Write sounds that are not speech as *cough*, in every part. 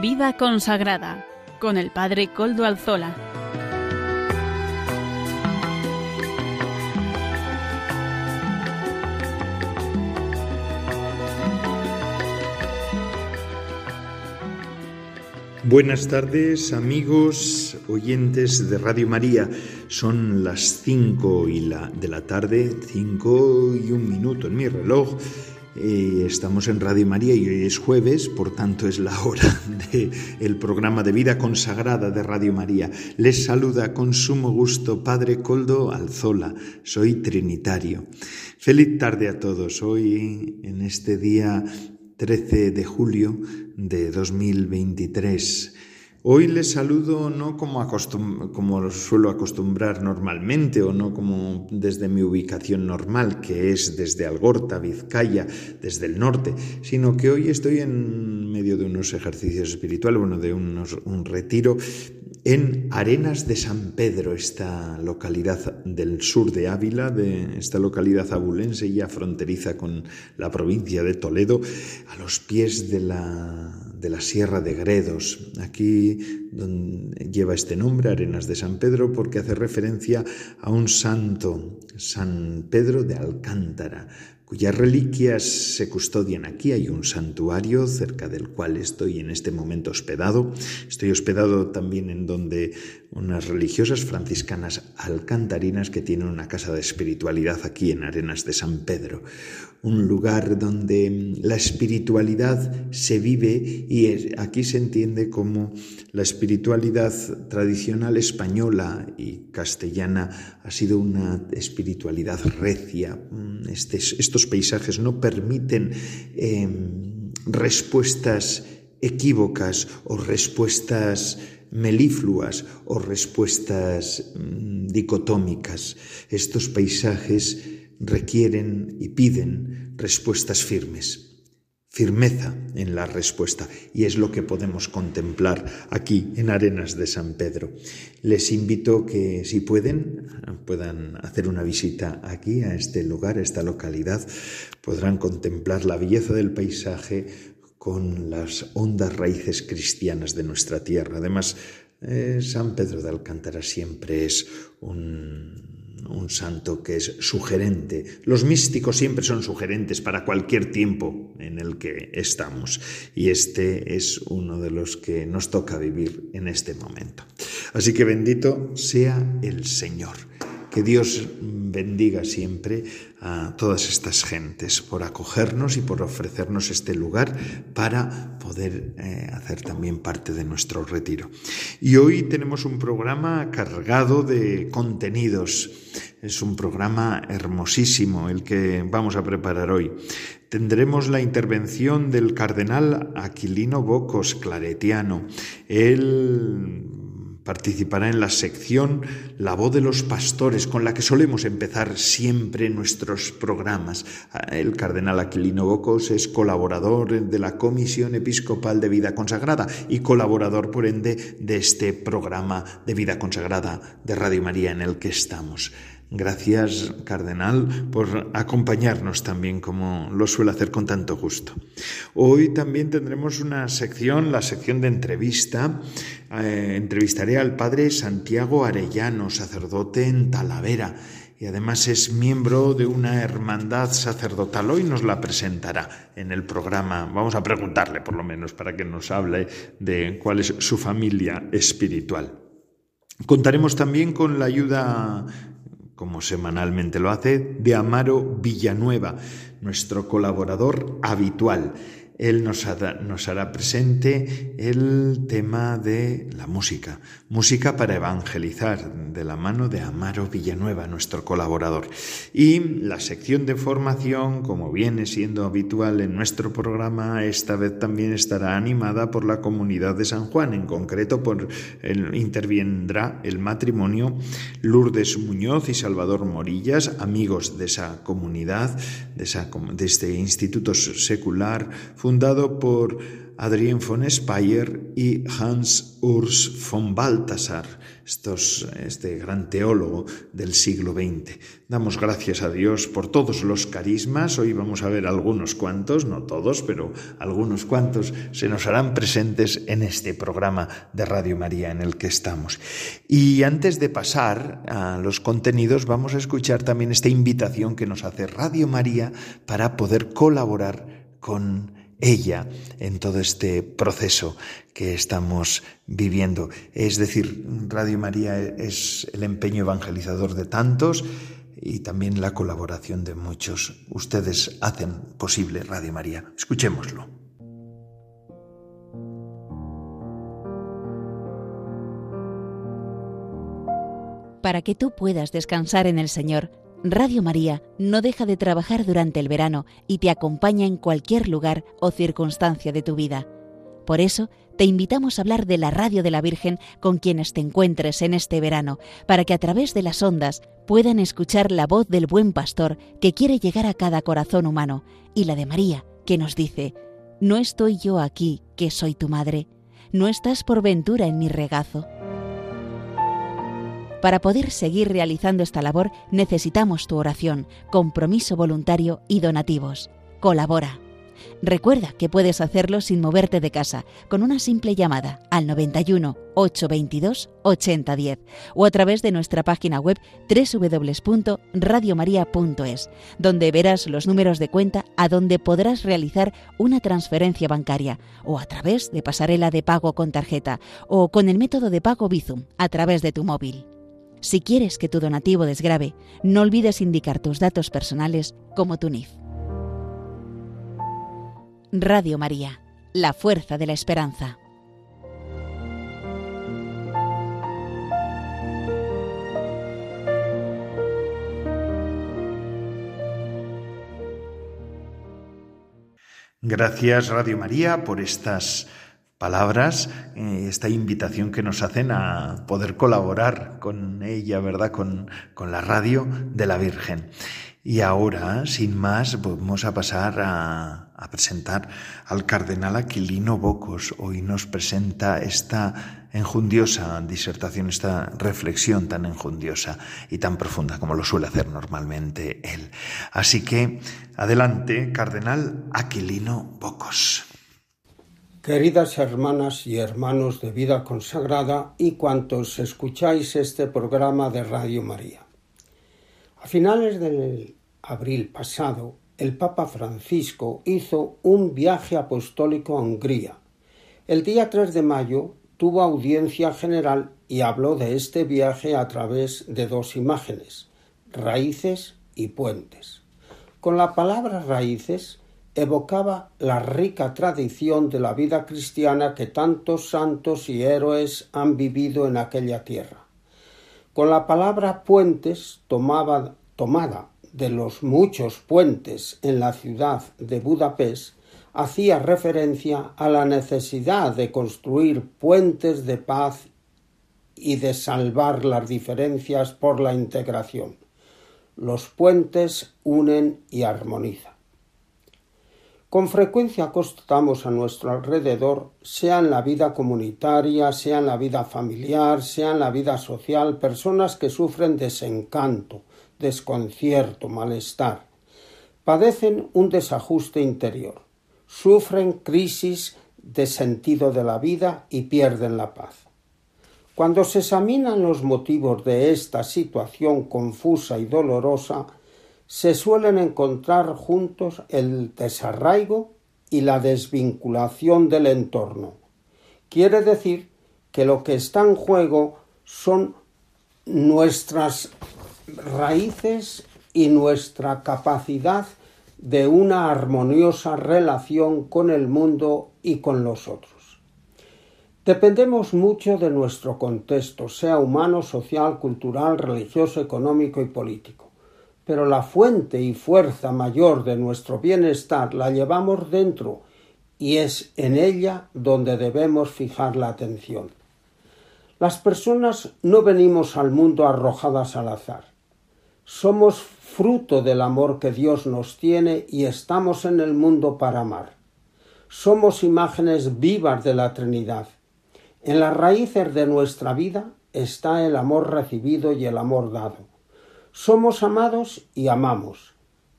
Vida consagrada con el Padre Coldo Alzola. Buenas tardes amigos oyentes de Radio María. Son las 5 y la, de la tarde, 5 y un minuto en mi reloj. Estamos en Radio María y hoy es jueves, por tanto es la hora *laughs* del programa de vida consagrada de Radio María. Les saluda con sumo gusto Padre Coldo Alzola. Soy trinitario. Feliz tarde a todos. Hoy, en este día 13 de julio de 2023. Hoy les saludo no como, suelo acostumbrar normalmente o no como desde mi ubicación normal, que es desde Algorta, Vizcaya, desde el norte, sino que hoy estoy en medio de unos ejercicios espirituales, bueno, de un retiro en Arenas de San Pedro, esta localidad del sur de Ávila, de esta localidad abulense ya fronteriza con la provincia de Toledo, a los pies de la, de la Sierra de Gredos. Aquí lleva este nombre, Arenas de San Pedro, porque hace referencia a un santo, San Pedro de Alcántara, cuyas reliquias se custodian aquí. Hay un santuario cerca del cual estoy en este momento hospedado. Estoy hospedado también en donde unas religiosas franciscanas alcantarinas que tienen una casa de espiritualidad aquí en Arenas de San Pedro un lugar donde la espiritualidad se vive y aquí se entiende como la espiritualidad tradicional española y castellana ha sido una espiritualidad recia. Mm, este, estos paisajes no permiten em, respuestas equívocas o respuestas melifluas o respuestas mm, dicotómicas. Estos paisajes requieren y piden respuestas firmes, firmeza en la respuesta, y es lo que podemos contemplar aquí en Arenas de San Pedro. Les invito que si pueden, puedan hacer una visita aquí a este lugar, a esta localidad, podrán contemplar la belleza del paisaje con las hondas raíces cristianas de nuestra tierra. Además, eh, San Pedro de Alcántara siempre es un un santo que es sugerente. Los místicos siempre son sugerentes para cualquier tiempo en el que estamos y este es uno de los que nos toca vivir en este momento. Así que bendito sea el Señor. Que Dios bendiga siempre a todas estas gentes por acogernos y por ofrecernos este lugar para poder eh, hacer también parte de nuestro retiro. Y hoy tenemos un programa cargado de contenidos. Es un programa hermosísimo el que vamos a preparar hoy. Tendremos la intervención del cardenal Aquilino Bocos, claretiano. Él participará en la sección La voz de los pastores, con la que solemos empezar siempre nuestros programas. El cardenal Aquilino Bocos es colaborador de la Comisión Episcopal de Vida Consagrada y colaborador, por ende, de este programa de Vida Consagrada de Radio María en el que estamos. Gracias, Cardenal, por acompañarnos también como lo suele hacer con tanto gusto. Hoy también tendremos una sección, la sección de entrevista. Eh, entrevistaré al Padre Santiago Arellano, sacerdote en Talavera, y además es miembro de una hermandad sacerdotal. Hoy nos la presentará en el programa. Vamos a preguntarle, por lo menos, para que nos hable de cuál es su familia espiritual. Contaremos también con la ayuda como semanalmente lo hace, de Amaro Villanueva, nuestro colaborador habitual. Él nos, hará, presente el tema de la música, música para evangelizar, de la mano de Amaro Villanueva, nuestro colaborador. Y la sección de formación, como viene siendo habitual en nuestro programa, esta vez también estará animada por la comunidad de San Juan, en concreto por el, intervendrá el matrimonio Lourdes Muñoz y Salvador Morillas, amigos de esa comunidad, de, esa, de este instituto secular, fundado por Adrien von Speyer y Hans Urs von Balthasar, estos, este gran teólogo del siglo XX. Damos gracias a Dios por todos los carismas. Hoy vamos a ver algunos cuantos, no todos, pero algunos cuantos se nos harán presentes en este programa de Radio María en el que estamos. Y antes de pasar a los contenidos, vamos a escuchar también esta invitación que nos hace Radio María para poder colaborar con ella en todo este proceso que estamos viviendo. Es decir, Radio María es el empeño evangelizador de tantos y también la colaboración de muchos. Ustedes hacen posible Radio María. Escuchémoslo. Para que tú puedas descansar en el Señor, Radio María no deja de trabajar durante el verano y te acompaña en cualquier lugar o circunstancia de tu vida. Por eso, te invitamos a hablar de la Radio de la Virgen con quienes te encuentres en este verano, para que a través de las ondas puedan escuchar la voz del buen pastor que quiere llegar a cada corazón humano, y la de María, que nos dice, No estoy yo aquí, que soy tu madre, no estás por ventura en mi regazo. Para poder seguir realizando esta labor necesitamos tu oración, compromiso voluntario y donativos. Colabora. Recuerda que puedes hacerlo sin moverte de casa, con una simple llamada al 91 822 8010 o a través de nuestra página web www.radiomaria.es, donde verás los números de cuenta a donde podrás realizar una transferencia bancaria o a través de pasarela de pago con tarjeta o con el método de pago Bizum a través de tu móvil. Si quieres que tu donativo desgrabe, no olvides indicar tus datos personales como tu NIF. Radio María, la fuerza de la esperanza. Gracias Radio María por estas palabras, eh, esta invitación que nos hacen a poder colaborar con ella, ¿verdad? Con, con la radio de la Virgen. Y ahora, sin más, vamos a pasar a, a, presentar al cardenal Aquilino Bocos. Hoy nos presenta esta enjundiosa disertación, esta reflexión tan enjundiosa y tan profunda como lo suele hacer normalmente él. Así que, adelante, cardenal Aquilino Bocos. Queridas hermanas y hermanos de vida consagrada y cuantos escucháis este programa de Radio María. A finales del abril pasado, el Papa Francisco hizo un viaje apostólico a Hungría. El día 3 de mayo tuvo audiencia general y habló de este viaje a través de dos imágenes, raíces y puentes. Con la palabra raíces evocaba la rica tradición de la vida cristiana que tantos santos y héroes han vivido en aquella tierra. Con la palabra puentes tomada de los muchos puentes en la ciudad de Budapest, hacía referencia a la necesidad de construir puentes de paz y de salvar las diferencias por la integración. Los puentes unen y armonizan. Con frecuencia constatamos a nuestro alrededor, sea en la vida comunitaria, sea en la vida familiar, sea en la vida social, personas que sufren desencanto, desconcierto, malestar. Padecen un desajuste interior, sufren crisis de sentido de la vida y pierden la paz. Cuando se examinan los motivos de esta situación confusa y dolorosa, se suelen encontrar juntos el desarraigo y la desvinculación del entorno. Quiere decir que lo que está en juego son nuestras raíces y nuestra capacidad de una armoniosa relación con el mundo y con los otros. Dependemos mucho de nuestro contexto, sea humano, social, cultural, religioso, económico y político pero la fuente y fuerza mayor de nuestro bienestar la llevamos dentro y es en ella donde debemos fijar la atención. Las personas no venimos al mundo arrojadas al azar. Somos fruto del amor que Dios nos tiene y estamos en el mundo para amar. Somos imágenes vivas de la Trinidad. En las raíces de nuestra vida está el amor recibido y el amor dado. Somos amados y amamos,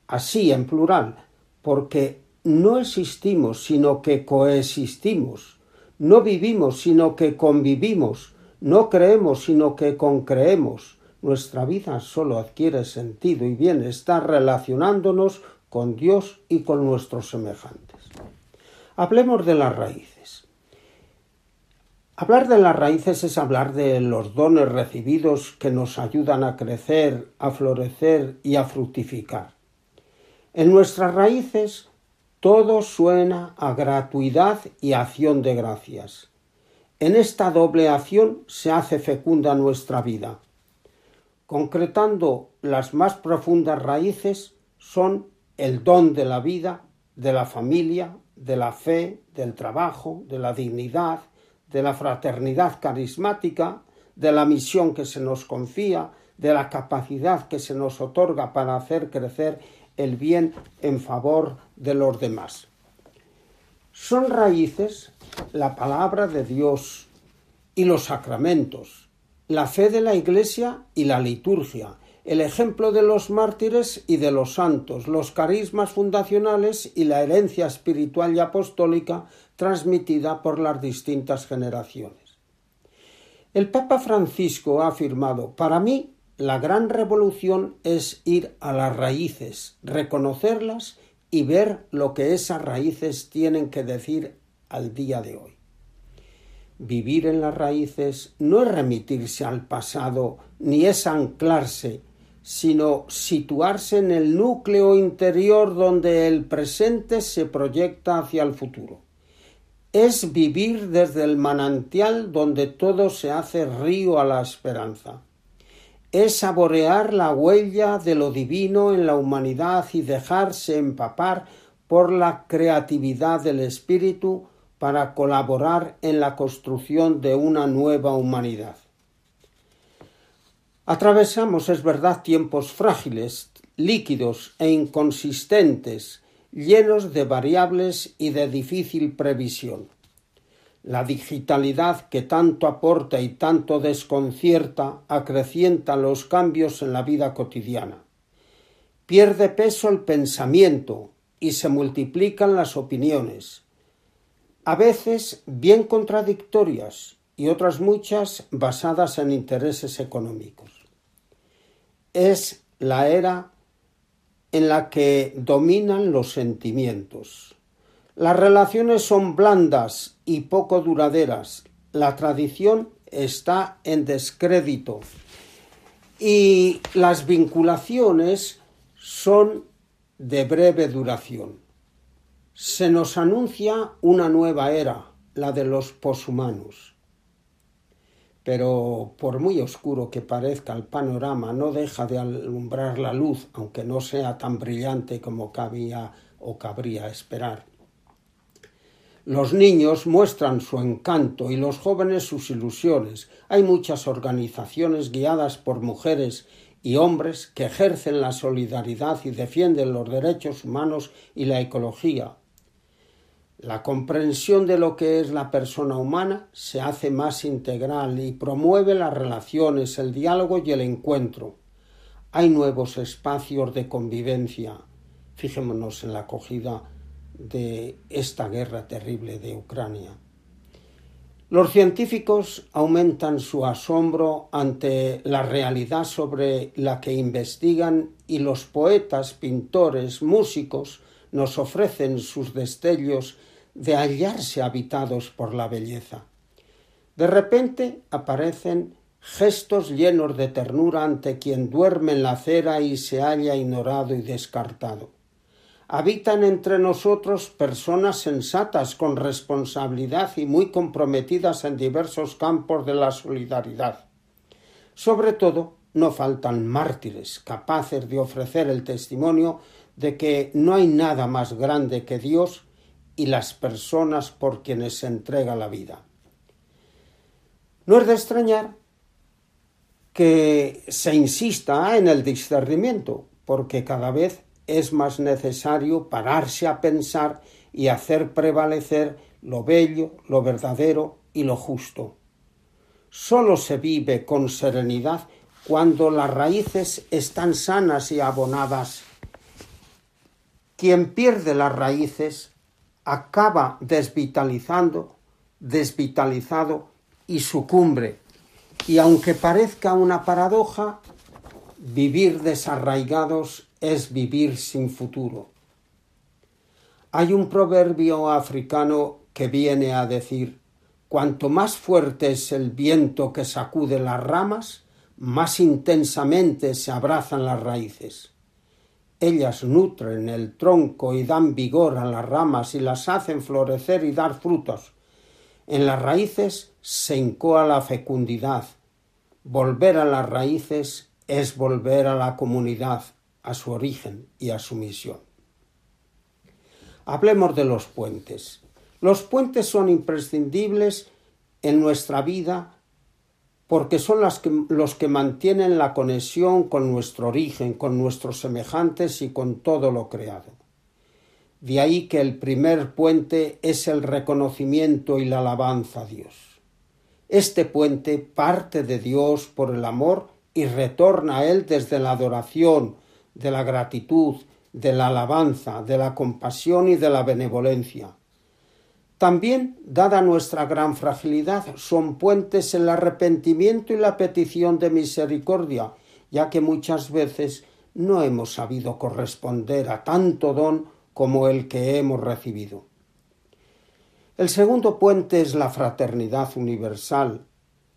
así en plural, porque no existimos, sino que coexistimos, no vivimos, sino que convivimos, no creemos, sino que concreemos. Nuestra vida solo adquiere sentido y bienestar relacionándonos con Dios y con nuestros semejantes. Hablemos de las raíces. Hablar de las raíces es hablar de los dones recibidos que nos ayudan a crecer, a florecer y a fructificar. En nuestras raíces todo suena a gratuidad y acción de gracias. En esta doble acción se hace fecunda nuestra vida. Concretando las más profundas raíces son el don de la vida, de la familia, de la fe, del trabajo, de la dignidad, de la fraternidad carismática, de la misión que se nos confía, de la capacidad que se nos otorga para hacer crecer el bien en favor de los demás. Son raíces la palabra de Dios y los sacramentos, la fe de la Iglesia y la liturgia, el ejemplo de los mártires y de los santos, los carismas fundacionales y la herencia espiritual y apostólica transmitida por las distintas generaciones. El Papa Francisco ha afirmado, para mí, la gran revolución es ir a las raíces, reconocerlas y ver lo que esas raíces tienen que decir al día de hoy. Vivir en las raíces no es remitirse al pasado ni es anclarse, sino situarse en el núcleo interior donde el presente se proyecta hacia el futuro es vivir desde el manantial donde todo se hace río a la esperanza. Es saborear la huella de lo divino en la humanidad y dejarse empapar por la creatividad del espíritu para colaborar en la construcción de una nueva humanidad. Atravesamos, es verdad, tiempos frágiles, líquidos e inconsistentes, llenos de variables y de difícil previsión. La digitalidad que tanto aporta y tanto desconcierta acrecienta los cambios en la vida cotidiana. Pierde peso el pensamiento y se multiplican las opiniones, a veces bien contradictorias y otras muchas basadas en intereses económicos. Es la era en la que dominan los sentimientos. Las relaciones son blandas y poco duraderas. La tradición está en descrédito. Y las vinculaciones son de breve duración. Se nos anuncia una nueva era, la de los poshumanos pero por muy oscuro que parezca el panorama, no deja de alumbrar la luz, aunque no sea tan brillante como cabía o cabría esperar. Los niños muestran su encanto y los jóvenes sus ilusiones. Hay muchas organizaciones guiadas por mujeres y hombres que ejercen la solidaridad y defienden los derechos humanos y la ecología, la comprensión de lo que es la persona humana se hace más integral y promueve las relaciones, el diálogo y el encuentro. Hay nuevos espacios de convivencia. Fijémonos en la acogida de esta guerra terrible de Ucrania. Los científicos aumentan su asombro ante la realidad sobre la que investigan y los poetas, pintores, músicos nos ofrecen sus destellos de hallarse habitados por la belleza. De repente aparecen gestos llenos de ternura ante quien duerme en la acera y se halla ignorado y descartado. Habitan entre nosotros personas sensatas con responsabilidad y muy comprometidas en diversos campos de la solidaridad. Sobre todo, no faltan mártires capaces de ofrecer el testimonio de que no hay nada más grande que Dios y las personas por quienes se entrega la vida. No es de extrañar que se insista en el discernimiento, porque cada vez es más necesario pararse a pensar y hacer prevalecer lo bello, lo verdadero y lo justo. Solo se vive con serenidad cuando las raíces están sanas y abonadas. Quien pierde las raíces acaba desvitalizando, desvitalizado y sucumbre. Y aunque parezca una paradoja, vivir desarraigados es vivir sin futuro. Hay un proverbio africano que viene a decir cuanto más fuerte es el viento que sacude las ramas, más intensamente se abrazan las raíces. Ellas nutren el tronco y dan vigor a las ramas y las hacen florecer y dar frutos. En las raíces se incoa la fecundidad. Volver a las raíces es volver a la comunidad, a su origen y a su misión. Hablemos de los puentes. Los puentes son imprescindibles en nuestra vida porque son los que mantienen la conexión con nuestro origen, con nuestros semejantes y con todo lo creado. De ahí que el primer puente es el reconocimiento y la alabanza a Dios. Este puente parte de Dios por el amor y retorna a Él desde la adoración, de la gratitud, de la alabanza, de la compasión y de la benevolencia. También, dada nuestra gran fragilidad, son puentes el arrepentimiento y la petición de misericordia, ya que muchas veces no hemos sabido corresponder a tanto don como el que hemos recibido. El segundo puente es la fraternidad universal.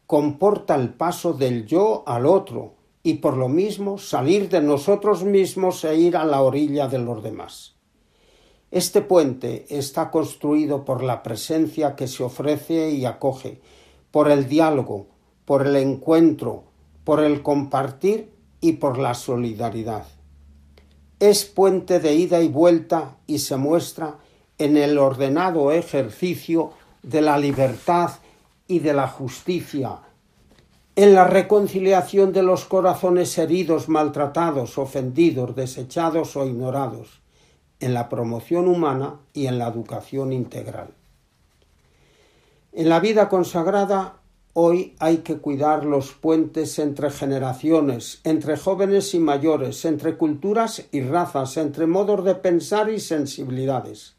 Comporta el paso del yo al otro y por lo mismo salir de nosotros mismos e ir a la orilla de los demás. Este puente está construido por la presencia que se ofrece y acoge, por el diálogo, por el encuentro, por el compartir y por la solidaridad. Es puente de ida y vuelta y se muestra en el ordenado ejercicio de la libertad y de la justicia, en la reconciliación de los corazones heridos, maltratados, ofendidos, desechados o ignorados, en la promoción humana y en la educación integral. En la vida consagrada hoy hay que cuidar los puentes entre generaciones, entre jóvenes y mayores, entre culturas y razas, entre modos de pensar y sensibilidades.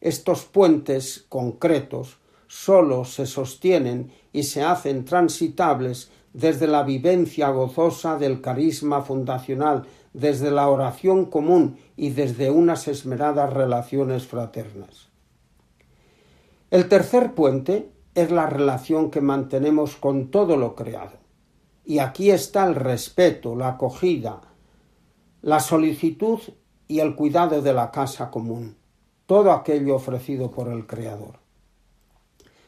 Estos puentes concretos sólo se sostienen y se hacen transitables desde la vivencia gozosa del carisma fundacional desde la oración común y desde unas esmeradas relaciones fraternas. El tercer puente es la relación que mantenemos con todo lo creado. Y aquí está el respeto, la acogida, la solicitud y el cuidado de la casa común, todo aquello ofrecido por el Creador.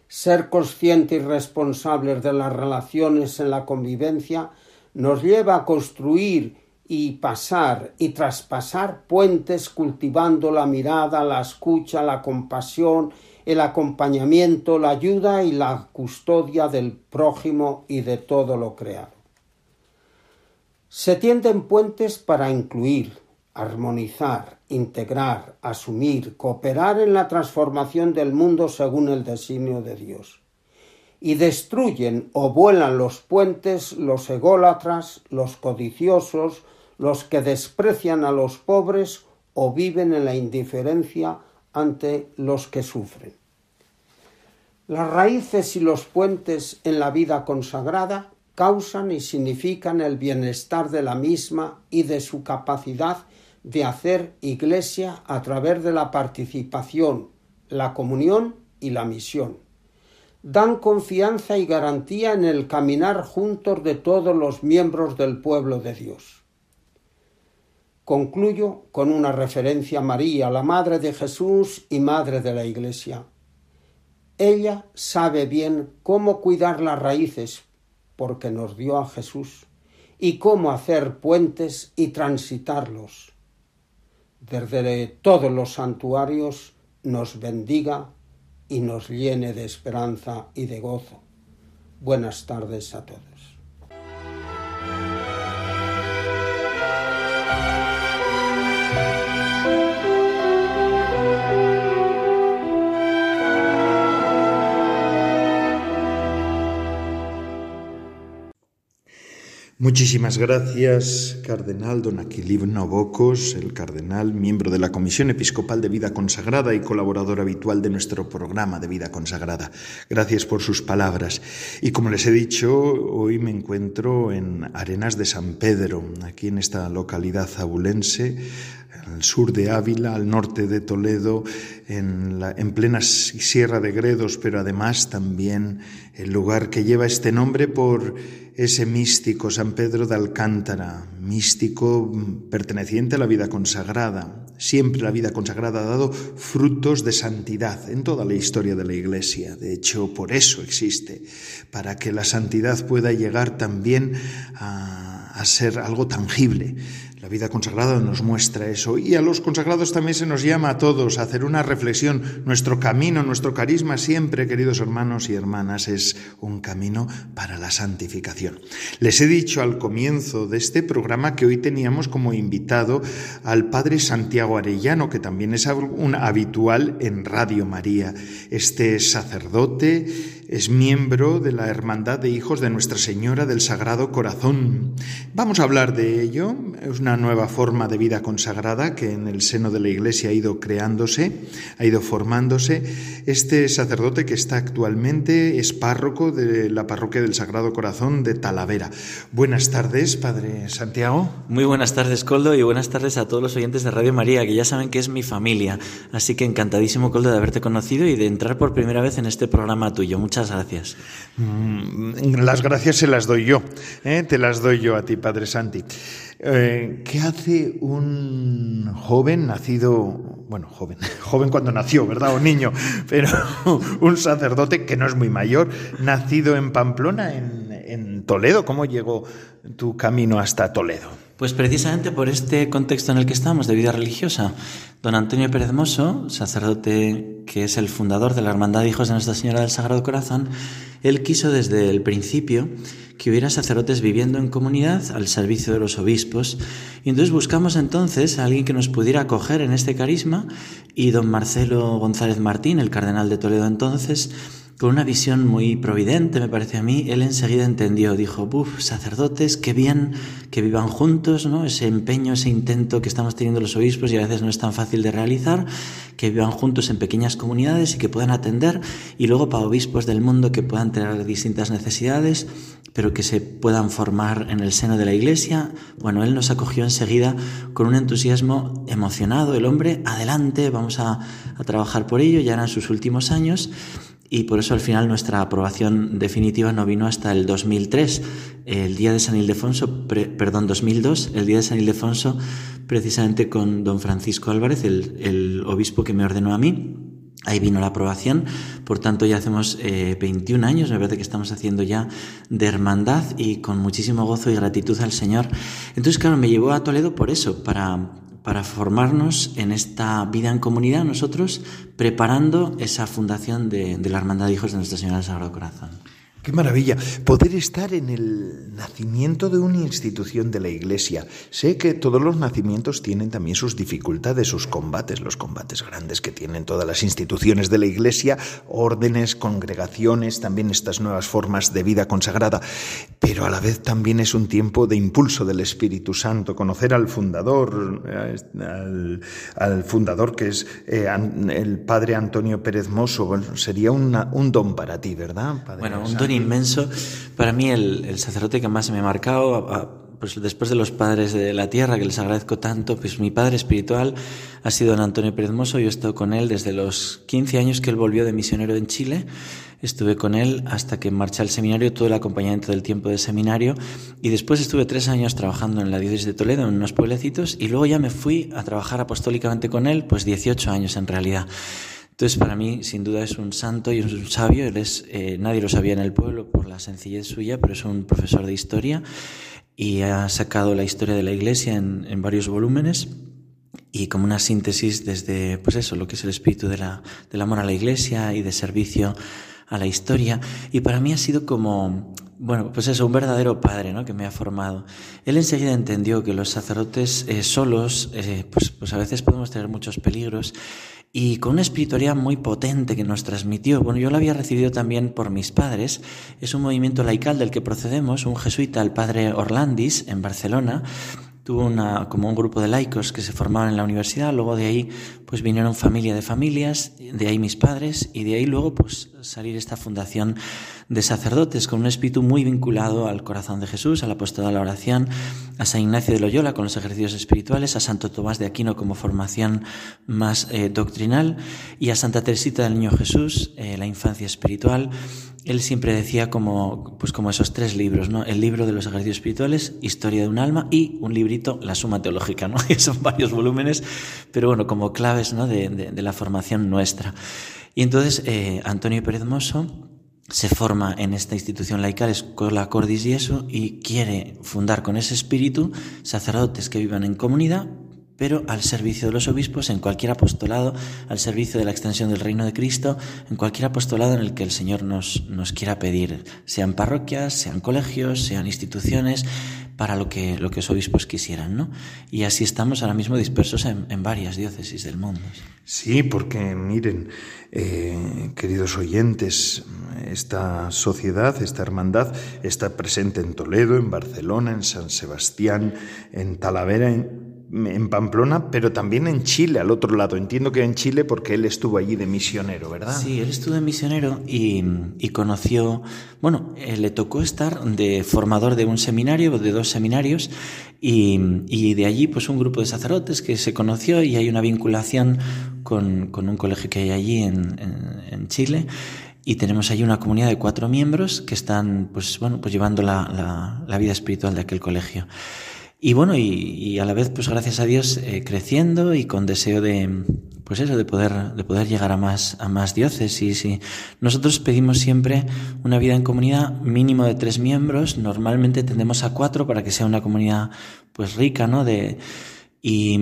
Ser conscientes y responsables de las relaciones en la convivencia nos lleva a construir y pasar y traspasar puentes cultivando la mirada, la escucha, la compasión, el acompañamiento, la ayuda y la custodia del prójimo y de todo lo creado. Se tienden puentes para incluir, armonizar, integrar, asumir, cooperar en la transformación del mundo según el designio de Dios y destruyen o vuelan los puentes los ególatras, los codiciosos, los que desprecian a los pobres o viven en la indiferencia ante los que sufren. Las raíces y los puentes en la vida consagrada causan y significan el bienestar de la misma y de su capacidad de hacer iglesia a través de la participación, la comunión y la misión. Dan confianza y garantía en el caminar juntos de todos los miembros del pueblo de Dios. Concluyo con una referencia a María, la Madre de Jesús y Madre de la Iglesia. Ella sabe bien cómo cuidar las raíces, porque nos dio a Jesús, y cómo hacer puentes y transitarlos. Desde todos los santuarios nos bendiga y nos llene de esperanza y de gozo. Buenas tardes a todos. Muchísimas gracias, Cardenal Don Aquilib Novocos, el cardenal, miembro de la Comisión Episcopal de Vida Consagrada y colaborador habitual de nuestro programa de Vida Consagrada. Gracias por sus palabras. Y como les he dicho, hoy me encuentro en Arenas de San Pedro, aquí en esta localidad abulense, al sur de Ávila, al norte de Toledo, en, la, en plena Sierra de Gredos, pero además también el lugar que lleva este nombre por ese místico San Pedro de Alcántara, místico perteneciente a la vida consagrada. Siempre la vida consagrada ha dado frutos de santidad en toda la historia de la Iglesia. De hecho, por eso existe, para que la santidad pueda llegar también a, a ser algo tangible. La vida consagrada nos muestra eso y a los consagrados también se nos llama a todos a hacer una reflexión. Nuestro camino, nuestro carisma siempre, queridos hermanos y hermanas, es un camino para la santificación. Les he dicho al comienzo de este programa que hoy teníamos como invitado al Padre Santiago Arellano, que también es un habitual en Radio María. Este sacerdote es miembro de la Hermandad de Hijos de Nuestra Señora del Sagrado Corazón. Vamos a hablar de ello. Es una nueva forma de vida consagrada que en el seno de la Iglesia ha ido creándose, ha ido formándose. Este sacerdote que está actualmente es párroco de la Parroquia del Sagrado Corazón de Talavera. Buenas tardes, Padre Santiago. Muy buenas tardes, Coldo, y buenas tardes a todos los oyentes de Radio María, que ya saben que es mi familia. Así que encantadísimo, Coldo, de haberte conocido y de entrar por primera vez en este programa tuyo. Muchas gracias. Mm, las gracias se las doy yo, ¿eh? te las doy yo a ti, Padre Santi. Eh, ¿Qué hace un joven nacido, bueno, joven, *laughs* joven cuando nació, ¿verdad? O niño, pero *laughs* un sacerdote que no es muy mayor, nacido en Pamplona, en, en Toledo? ¿Cómo llegó tu camino hasta Toledo? Pues precisamente por este contexto en el que estamos de vida religiosa. Don Antonio Pérez Mosso, sacerdote que es el fundador de la Hermandad de Hijos de Nuestra Señora del Sagrado Corazón, él quiso desde el principio que hubiera sacerdotes viviendo en comunidad al servicio de los obispos. Y entonces buscamos entonces a alguien que nos pudiera acoger en este carisma y don Marcelo González Martín, el cardenal de Toledo entonces, con una visión muy providente, me parece a mí, él enseguida entendió, dijo, uff, sacerdotes, qué bien que vivan juntos, ¿no? Ese empeño, ese intento que estamos teniendo los obispos y a veces no es tan fácil de realizar, que vivan juntos en pequeñas comunidades y que puedan atender, y luego para obispos del mundo que puedan tener distintas necesidades, pero que se puedan formar en el seno de la iglesia. Bueno, él nos acogió enseguida con un entusiasmo emocionado, el hombre, adelante, vamos a, a trabajar por ello, ya eran sus últimos años y por eso al final nuestra aprobación definitiva no vino hasta el 2003, el día de San Ildefonso, perdón, 2002, el día de San Ildefonso, precisamente con don Francisco Álvarez, el, el obispo que me ordenó a mí. Ahí vino la aprobación, por tanto ya hacemos 21 eh, años, me parece que estamos haciendo ya de hermandad y con muchísimo gozo y gratitud al Señor. Entonces, claro, me llevó a Toledo por eso, para para formarnos en esta vida en comunidad, nosotros preparando esa fundación de, la Hermandad de Hijos de Nuestra Señora del Sagrado Corazón. Qué maravilla poder estar en el nacimiento de una institución de la Iglesia. Sé que todos los nacimientos tienen también sus dificultades, sus combates, los combates grandes que tienen todas las instituciones de la Iglesia, órdenes, congregaciones, también estas nuevas formas de vida consagrada. Pero a la vez también es un tiempo de impulso del Espíritu Santo, conocer al fundador, al, fundador que es eh, el padre Antonio Pérez Mosso, sería un don para ti, ¿verdad? bueno, un don inmenso. Para mí el, sacerdote que más me ha marcado, pues después de los padres de la tierra, que les agradezco tanto, pues mi padre espiritual ha sido don Antonio Pérez. Yo he estado con él desde los 15 años que él volvió de misionero en Chile. Estuve con él hasta que marché al seminario, todo el acompañamiento del tiempo de seminario. Y después estuve tres años trabajando en la diócesis de Toledo, en unos pueblecitos. Y luego ya me fui a trabajar apostólicamente con él, pues 18 años en realidad. Entonces, para mí, sin duda, es un santo y es un sabio. Él es, eh, nadie lo sabía en el pueblo por la sencillez suya, pero es un profesor de historia y ha sacado la historia de la Iglesia en, en varios volúmenes y como una síntesis desde, pues eso, lo que es el espíritu de la, del amor a la Iglesia y de servicio a la historia. Y para mí ha sido como, bueno, pues eso, un verdadero padre, ¿no? Que me ha formado. Él enseguida entendió que los sacerdotes eh, solos, eh, pues, pues a veces podemos tener muchos peligros y con una espiritualidad muy potente que nos transmitió. Bueno, yo la había recibido también por mis padres. Es un movimiento laical del que procedemos, un jesuita, el padre Orlandis, en Barcelona, tuvo una, como un grupo de laicos que se formaron en la universidad, luego de ahí pues vinieron familia de familias, de ahí mis padres y de ahí luego pues salir esta fundación de sacerdotes con un espíritu muy vinculado al corazón de Jesús, al apostolado de la oración, a San Ignacio de Loyola con los ejercicios espirituales, a Santo Tomás de Aquino como formación más eh, doctrinal y a Santa Teresita del Niño Jesús, eh, la infancia espiritual él siempre decía como, pues como esos tres libros, ¿no? El libro de los ejercicios espirituales, Historia de un alma y un librito, La Suma Teológica, ¿no? *laughs* Que son varios volúmenes, pero bueno, como claves, ¿no? De, de, la formación nuestra. Y entonces eh, Antonio Pérez Mosso se forma en esta institución laical, Escola Cordis y eso, y quiere fundar con ese espíritu sacerdotes que vivan en comunidad, pero al servicio de los obispos, en cualquier apostolado, al servicio de la extensión del reino de Cristo, en cualquier apostolado en el que el Señor nos, nos quiera pedir, sean parroquias, sean colegios, sean instituciones, para lo que, lo que los obispos quisieran, ¿no? Y así estamos ahora mismo dispersos en, varias diócesis del mundo. Sí, porque miren, eh, queridos oyentes, esta sociedad, esta hermandad está presente en Toledo, en Barcelona, en San Sebastián, en Talavera, en, en Pamplona, pero también en Chile, al otro lado. Entiendo que en Chile porque él estuvo allí de misionero, ¿verdad? Sí, él estuvo de misionero y, conoció, bueno, eh, le tocó estar de formador de un seminario, de dos seminarios, y, de allí pues un grupo de sacerdotes que se conoció y hay una vinculación con, un colegio que hay allí en, Chile y tenemos allí una comunidad de cuatro miembros que están pues bueno pues llevando la, la vida espiritual de aquel colegio. Y bueno, y, a la vez, pues gracias a Dios, eh, creciendo y con deseo de, pues eso, de poder, de poder llegar a más, a más diócesis. Y nosotros pedimos siempre una vida en comunidad mínimo de tres miembros. Normalmente tendemos a cuatro para que sea una comunidad, pues rica, ¿no? De, y,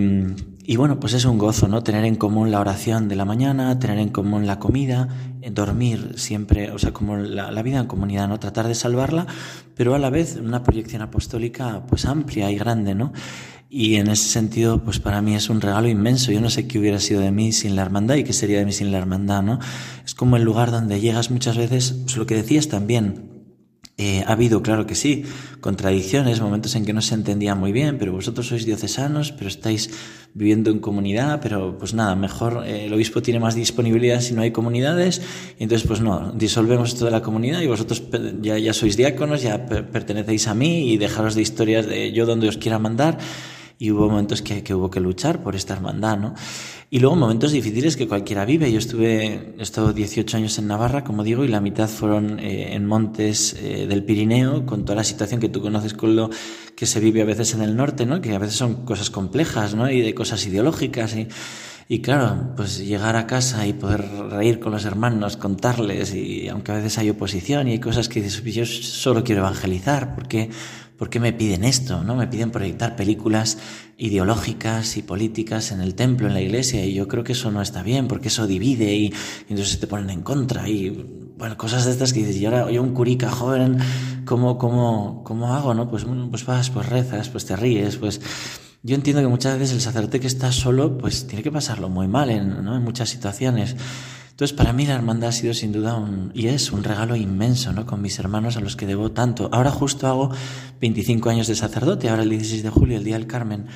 y, bueno, pues es un gozo, ¿no? Tener en común la oración de la mañana, tener en común la comida, dormir siempre, o sea, como la, la, vida en comunidad, ¿no? Tratar de salvarla, pero a la vez una proyección apostólica pues amplia y grande, ¿no? Y en ese sentido, pues para mí es un regalo inmenso. Yo no sé qué hubiera sido de mí sin la hermandad y qué sería de mí sin la hermandad, ¿no? Es como el lugar donde llegas muchas veces, pues lo que decías también, eh, ha habido, claro que sí, contradicciones, momentos en que no se entendía muy bien, pero vosotros sois diocesanos, pero estáis viviendo en comunidad, pero pues nada, mejor eh, el obispo tiene más disponibilidad si no hay comunidades, y entonces pues no, disolvemos toda la comunidad y vosotros ya, ya sois diáconos, ya pertenecéis a mí y dejaros de historias de yo donde os quiera mandar, y hubo momentos que, que hubo que luchar por esta hermandad, ¿no? Y luego momentos difíciles que cualquiera vive. Yo estuve, he estado 18 años en Navarra, como digo, y la mitad fueron eh, en montes eh, del Pirineo, con toda la situación que tú conoces con lo que se vive a veces en el norte, ¿no? Que a veces son cosas complejas, ¿no? Y de cosas ideológicas y, y claro, pues llegar a casa y poder reír con los hermanos, contarles, y aunque a veces hay oposición y hay cosas que dices, yo solo quiero evangelizar, porque ¿Por qué me piden esto? ¿No? Me piden proyectar películas ideológicas y políticas en el templo, en la iglesia, y yo creo que eso no está bien, porque eso divide y, entonces te ponen en contra y bueno, cosas de estas que dices, y ahora yo un curica joven, ¿cómo, cómo, cómo hago? ¿no? Pues, pues vas, pues rezas, pues te ríes, pues yo entiendo que muchas veces el sacerdote que está solo, pues tiene que pasarlo muy mal en, ¿no? en muchas situaciones. Entonces, para mí la hermandad ha sido sin duda un, y es un regalo inmenso, ¿no? Con mis hermanos a los que debo tanto. Ahora justo hago 25 años de sacerdote, ahora el 16 de julio, el Día del Carmen.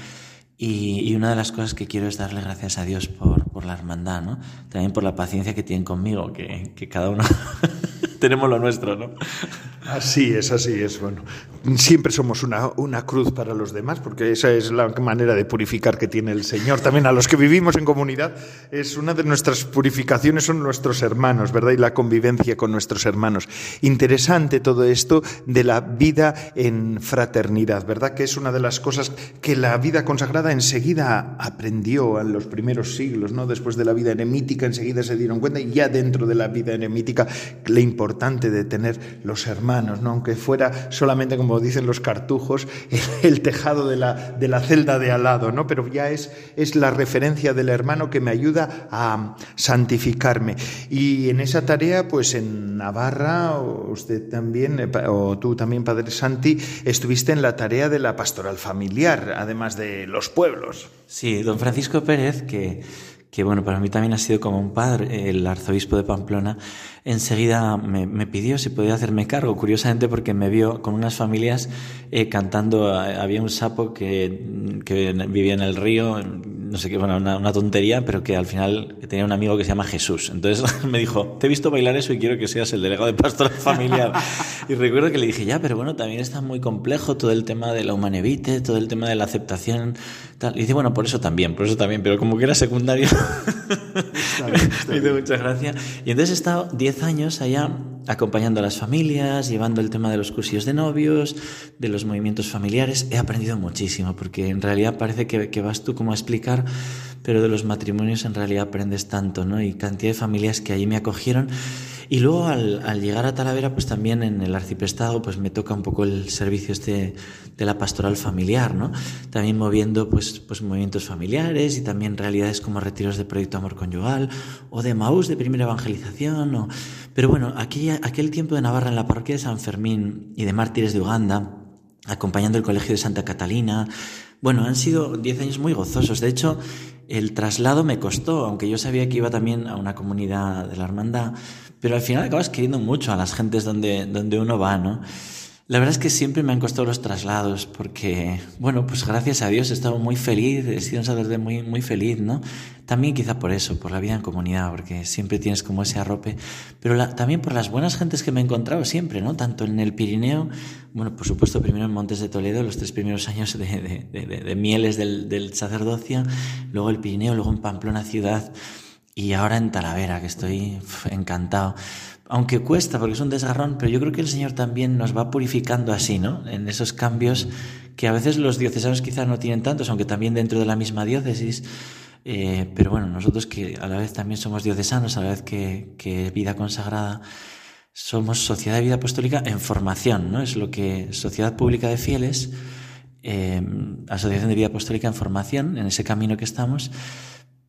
Y, una de las cosas que quiero es darle gracias a Dios por, por la hermandad, ¿no? También por la paciencia que tienen conmigo, que, que cada uno *laughs* tenemos lo nuestro, ¿no? Así es, así es. Bueno, siempre somos una, una, cruz para los demás, porque esa es la manera de purificar que tiene el Señor. También a los que vivimos en comunidad, es una de nuestras purificaciones, son nuestros hermanos, ¿verdad? Y la convivencia con nuestros hermanos. Interesante todo esto de la vida en fraternidad, ¿verdad? Que es una de las cosas que la vida consagrada enseguida aprendió en los primeros siglos, ¿no? Después de la vida eremítica, enseguida se dieron cuenta, y ya dentro de la vida eremítica, lo importante de tener los hermanos ¿no? aunque fuera solamente, como dicen los cartujos, el, tejado de la, de la, celda de al lado, ¿no? pero ya es, es la referencia del hermano que me ayuda a santificarme. Y en esa tarea, pues en Navarra, usted también, eh, o tú también, Padre Santi, estuviste en la tarea de la pastoral familiar, además de los pueblos. Sí, don Francisco Pérez, que que bueno, para mí también ha sido como un padre, el arzobispo de Pamplona, enseguida me, pidió si podía hacerme cargo, curiosamente porque me vio con unas familias eh, cantando, había un sapo que, que, vivía en el río, no sé qué, bueno, una, tontería, pero que al final tenía un amigo que se llama Jesús. Entonces *laughs* me dijo, te he visto bailar eso y quiero que seas el delegado de pastoral familiar. *laughs* y recuerdo que le dije, ya, pero bueno, también está muy complejo todo el tema de la humanevite, todo el tema de la aceptación. Tal. Y dice, bueno, por eso también, por eso también, pero como que era secundario, *laughs* *laughs* me hizo mucha gracia. Y entonces he estado 10 años allá acompañando a las familias, llevando el tema de los cursillos de novios, de los movimientos familiares. He aprendido muchísimo, porque en realidad parece que, que vas tú como a explicar, pero de los matrimonios en realidad aprendes tanto, ¿no? Y cantidad de familias que allí me acogieron. Y luego al, llegar a Talavera, pues también en el arciprestado, pues me toca un poco el servicio este de la pastoral familiar, ¿no? También moviendo pues, pues movimientos familiares y también realidades como retiros de Proyecto Amor Conyugal o de Maús de Primera Evangelización. O... Pero bueno, aquí, aquel tiempo de Navarra en la parroquia de San Fermín y de Mártires de Uganda, acompañando el Colegio de Santa Catalina, bueno, han sido diez años muy gozosos. De hecho, el traslado me costó, aunque yo sabía que iba también a una comunidad de la hermandad, pero al final acabas queriendo mucho a las gentes donde, donde uno va, ¿no? La verdad es que siempre me han costado los traslados porque, bueno, pues gracias a Dios he estado muy feliz, he sido un sacerdote muy, muy feliz, ¿no? También quizá por eso, por la vida en comunidad, porque siempre tienes como ese arrope, pero también por las buenas gentes que me he encontrado siempre, ¿no? Tanto en el Pirineo, bueno, por supuesto primero en Montes de Toledo, los tres primeros años de, de, de, de mieles del, del sacerdocio, luego el Pirineo, luego en Pamplona ciudad y ahora en Talavera, que estoy encantado aunque cuesta porque es un desgarrón, pero yo creo que el Señor también nos va purificando así, ¿no? En esos cambios que a veces los diocesanos quizás no tienen tantos, aunque también dentro de la misma diócesis. Eh, pero bueno, nosotros que a la vez también somos diocesanos, a la vez que, que vida consagrada, somos Sociedad de Vida Apostólica en formación, ¿no? Es lo que Sociedad Pública de Fieles, eh, Asociación de Vida Apostólica en formación, en ese camino que estamos.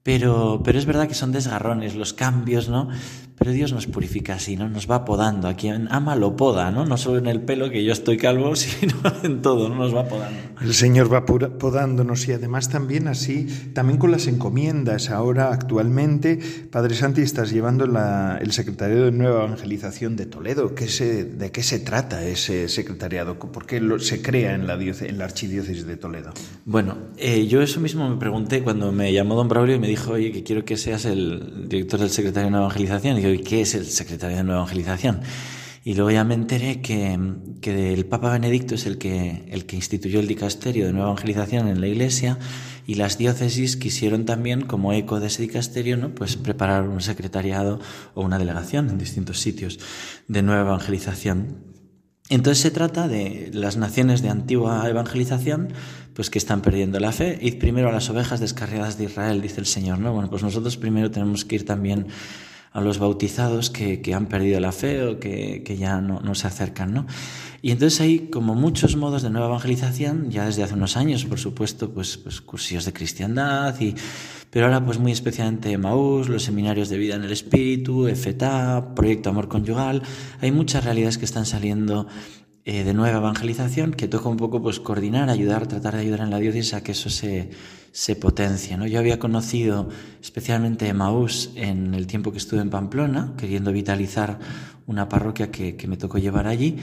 Pero, pero es verdad que son desgarrones, los cambios, ¿no? Pero Dios nos purifica así, ¿no? Nos va podando. A quien ama lo poda, ¿no? No solo en el pelo, que yo estoy calvo, *laughs* sino en todo, ¿no? Nos va podando. El Señor va podándonos y además también así, también con las encomiendas. Ahora, actualmente, Padre Santi, estás llevando el secretariado de Nueva Evangelización de Toledo. ¿Qué se, ¿De qué se trata ese secretariado? ¿Por qué se crea en la, en la Archidiócesis de Toledo? Bueno, eh, yo eso mismo me pregunté cuando me llamó don Braulio y me dijo, oye, que quiero que seas el director del secretariado de Nueva Evangelización. Y ¿y qué es el secretario de Nueva Evangelización? Y luego ya me enteré que, que, el Papa Benedicto es el que, el que instituyó el dicasterio de Nueva Evangelización en la Iglesia y las diócesis quisieron también, como eco de ese dicasterio, ¿no? pues preparar un secretariado o una delegación en distintos sitios de Nueva Evangelización. Entonces se trata de las naciones de antigua evangelización, pues que están perdiendo la fe. Id primero a las ovejas descarriadas de Israel, dice el Señor, ¿no? Bueno, pues nosotros primero tenemos que ir también a los bautizados que, que han perdido la fe o que, que ya no, no, se acercan, ¿no? Y entonces hay como muchos modos de nueva evangelización, ya desde hace unos años, por supuesto, pues, pues cursillos de cristiandad, y, pero ahora pues muy especialmente Maús, los seminarios de vida en el espíritu, EFETA, Proyecto Amor Conyugal, hay muchas realidades que están saliendo eh, de nueva evangelización que toca un poco pues coordinar, ayudar, tratar de ayudar en la diócesis a que eso se, se potencia. ¿no? Yo había conocido especialmente Maús en el tiempo que estuve en Pamplona, queriendo vitalizar una parroquia que, que, me tocó llevar allí.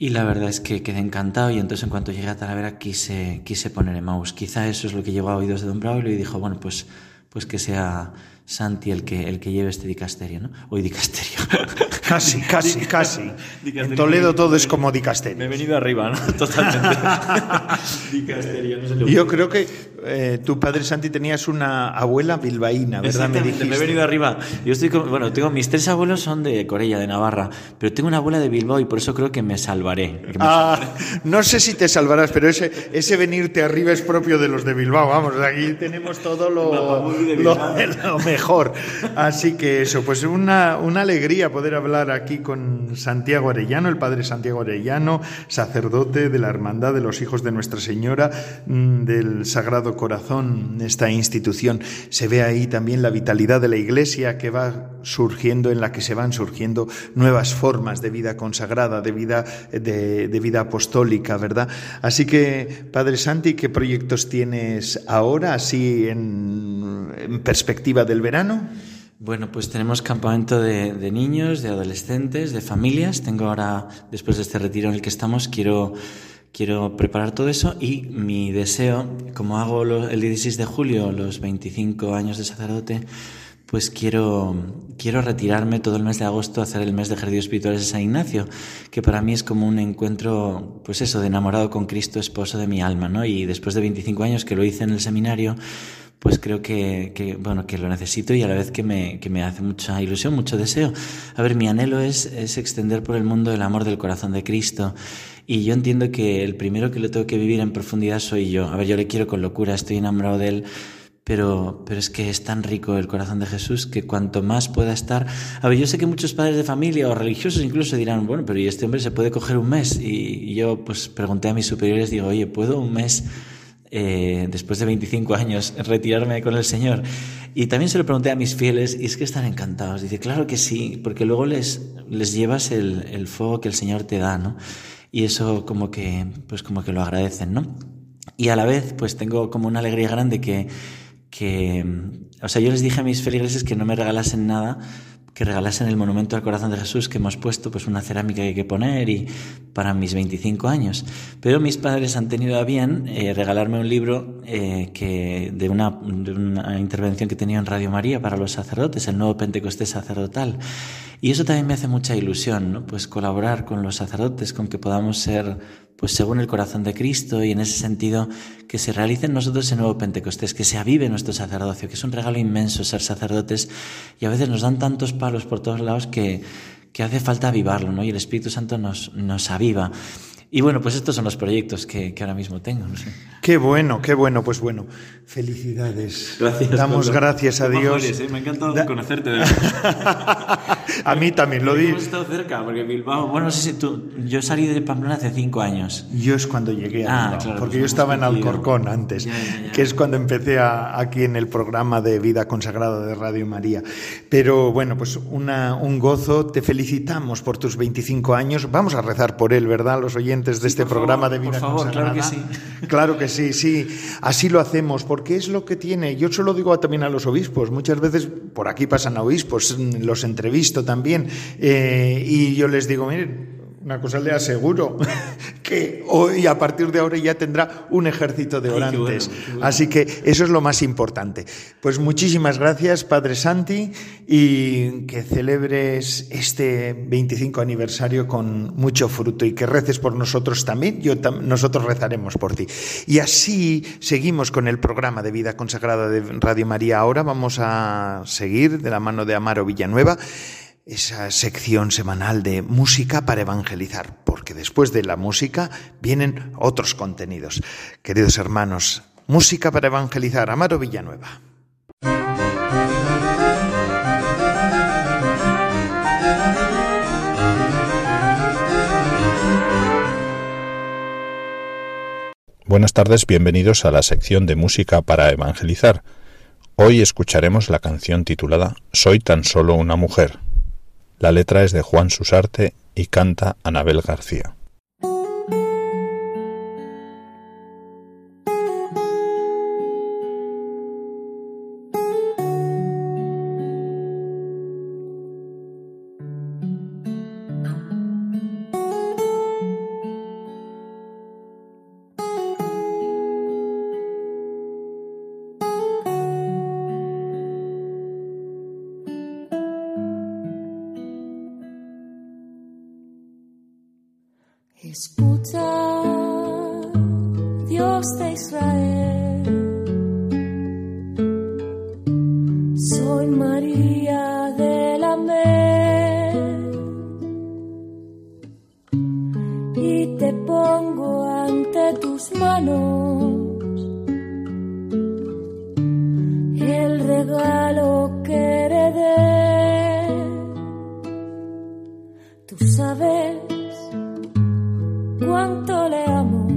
Y la verdad es que quedé encantado y entonces en cuanto llegué a Talavera quise, quise poner Emmaus. Quizá eso es lo que llegó a oídos de Don Braulio y dijo, bueno, pues, pues que sea Santi el que, el que lleve este dicasterio, ¿no? Hoy dicasterio. *laughs* Casi, *laughs* casi, casi. En Toledo todo es como dicasterio. Me he venido arriba, ¿no? *laughs* Totalmente. dicasterio, no sé Yo creo que eh, tu padre Santi tenías una abuela bilbaína, ¿verdad? Me, dijiste. me he venido arriba. Yo estoy con, bueno, tengo mis tres abuelos son de Corella, de Navarra, pero tengo una abuela de Bilbao y por eso creo que me salvaré. Que me ah, salvaré. no sé si te salvarás, pero ese, ese venirte arriba es propio de los de Bilbao. Vamos, aquí tenemos todo lo, lo, lo mejor. Así que eso, pues una, una alegría poder hablar aquí con Santiago Arellano, el padre Santiago Arellano, sacerdote de la Hermandad de los Hijos de Nuestra Señora mm, del Sagrado Corazón, esta institución. Se ve ahí también la vitalidad de la Iglesia que va surgiendo, en la que se van surgiendo nuevas formas de vida consagrada, de vida, de, vida apostólica, ¿verdad? Así que, Padre Santi, ¿qué proyectos tienes ahora, así en perspectiva del el verano? Bueno, pues tenemos campamento de, niños, de adolescentes, de familias. Tengo ahora, después de este retiro en el que estamos, quiero, quiero preparar todo eso y mi deseo, como hago el 16 de julio, los 25 años de sacerdote, pues quiero, quiero retirarme todo el mes de agosto a hacer el mes de ejercicios espirituales de San Ignacio, que para mí es como un encuentro, pues eso, de enamorado con Cristo, esposo de mi alma, ¿no? Y después de 25 años que lo hice en el seminario, pues creo que, bueno, que lo necesito y a la vez que me, que me hace mucha ilusión, mucho deseo. A ver, mi anhelo es, es extender por el mundo el amor del corazón de Cristo. Y yo entiendo que el primero que lo tengo que vivir en profundidad soy yo. A ver, yo le quiero con locura, estoy enamorado de él, pero, pero es que es tan rico el corazón de Jesús que cuanto más pueda estar... A ver, yo sé que muchos padres de familia o religiosos incluso dirán, bueno, pero ¿y este hombre se puede coger un mes? Y, y yo pues pregunté a mis superiores, digo, oye, ¿puedo un mes eh, después de 25 años, retirarme con el Señor. Y también se lo pregunté a mis fieles y es que están encantados. Dice, claro que sí, porque luego les, les llevas el, el fuego que el Señor te da, ¿no? Y eso como que, pues como que lo agradecen, ¿no? Y a la vez, pues tengo como una alegría grande que, que, o sea, yo les dije a mis feligreses que no me regalasen nada que regalasen el monumento al corazón de Jesús que hemos puesto, pues una cerámica que hay que poner y para mis 25 años. Pero mis padres han tenido a bien eh, regalarme un libro eh, que, de, una, de una intervención que tenía en Radio María para los sacerdotes, el nuevo Pentecostés sacerdotal. Y eso también me hace mucha ilusión, ¿no? Pues colaborar con los sacerdotes, con que podamos ser, pues según el corazón de Cristo y en ese sentido que se realice en nosotros el nuevo Pentecostés, que se avive nuestro sacerdocio, que es un regalo inmenso ser sacerdotes y a veces nos dan tantos palos por todos lados que, que hace falta avivarlo, ¿no? Y el Espíritu Santo nos, nos aviva. Y bueno, pues estos son los proyectos que, ahora mismo tengo. Qué bueno, qué bueno. Pues bueno, felicidades. Gracias. Damos gracias a Dios. ¿eh? Me ha encantado conocerte. *laughs* a mí también, lo digo. Hemos estado cerca, porque Bilbao, bueno, no sé si tú, yo salí de Pamplona hace cinco años. Yo es cuando llegué a ah, Bilbao, porque pues yo estaba en Alcorcón antes, que es cuando empecé aquí en el programa de Vida Consagrada de Radio María. Pero bueno, pues una, un gozo. Te felicitamos por tus 25 años. Vamos a rezar por él, ¿verdad? Los oyentes de este programa de vida por favor, Claro que sí. *laughs* Claro que sí, sí. Así lo hacemos, porque es lo que tiene. Yo se lo digo también a los obispos. Muchas veces por aquí pasan obispos, los entrevisto también, eh, y yo les digo, miren, una cosa le aseguro, *laughs* que hoy a partir de ahora ya tendrá un ejército de orantes. Así que eso es lo más importante. Pues muchísimas gracias, Padre Santi, y que celebres este 25 aniversario con mucho fruto y que reces por nosotros también. Yo nosotros rezaremos por ti. Y así seguimos con el programa de vida consagrada de Radio María. Ahora vamos a seguir de la mano de Amaro Villanueva esa sección semanal de música para evangelizar, porque después de la música vienen otros contenidos. Queridos hermanos, música para evangelizar, Amaro Villanueva. Buenas tardes, bienvenidos a la sección de música para evangelizar. Hoy escucharemos la canción titulada Soy tan solo una mujer, la letra es de Juan Susarte y canta Anabel García. quanto le amo.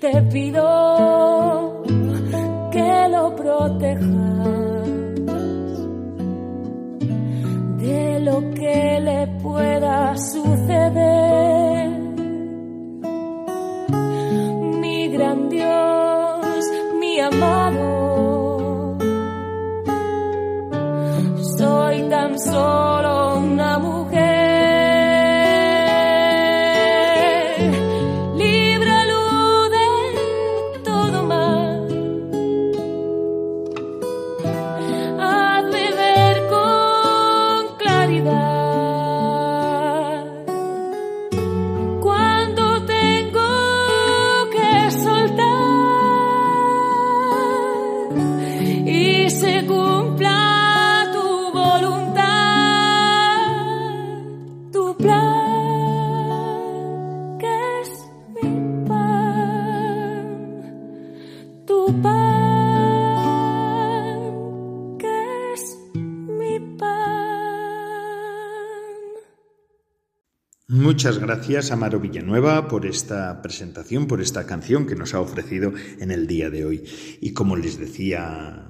te pido que lo protejas. Muchas gracias, Amaro Villanueva, por esta presentación, por esta canción que nos ha ofrecido en el día de hoy. Y como les decía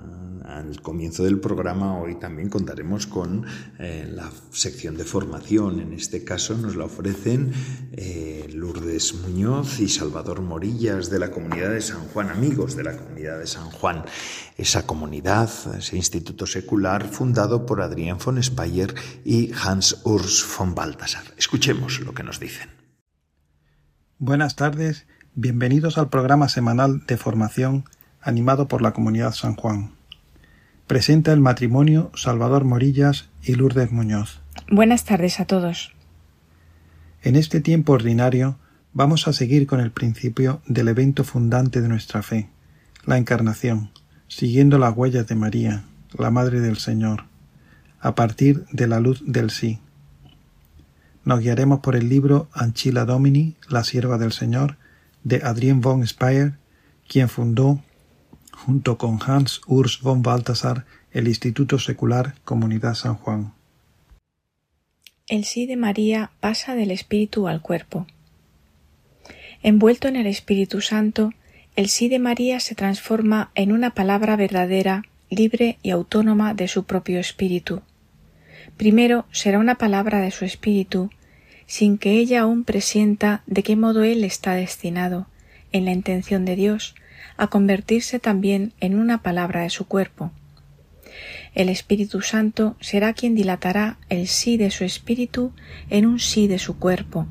al comienzo del programa, hoy también contaremos con eh, la sección de formación. En este caso nos la ofrecen eh, Lourdes Muñoz y Salvador Morillas de la comunidad de San Juan, amigos de la comunidad de San Juan. Esa comunidad, ese instituto secular fundado por Adrián von Speyer y Hans Urs von Balthasar. Escuchemos lo que nos dicen. Buenas tardes, bienvenidos al programa semanal de formación animado por la comunidad San Juan presenta el matrimonio Salvador Morillas y Lourdes Muñoz. Buenas tardes a todos. En este tiempo ordinario vamos a seguir con el principio del evento fundante de nuestra fe, la encarnación, siguiendo las huellas de María, la Madre del Señor, a partir de la luz del sí. Nos guiaremos por el libro Anchila Domini, la sierva del Señor, de Adrien von Speyer, quien fundó junto con Hans Urs von Balthasar, el Instituto Secular Comunidad San Juan. El sí de María pasa del espíritu al cuerpo. Envuelto en el Espíritu Santo, el sí de María se transforma en una palabra verdadera, libre y autónoma de su propio espíritu. Primero será una palabra de su espíritu, sin que ella aún presienta de qué modo él está destinado, en la intención de Dios, a convertirse también en una palabra de su cuerpo. El Espíritu Santo será quien dilatará el sí de su espíritu en un sí de su cuerpo.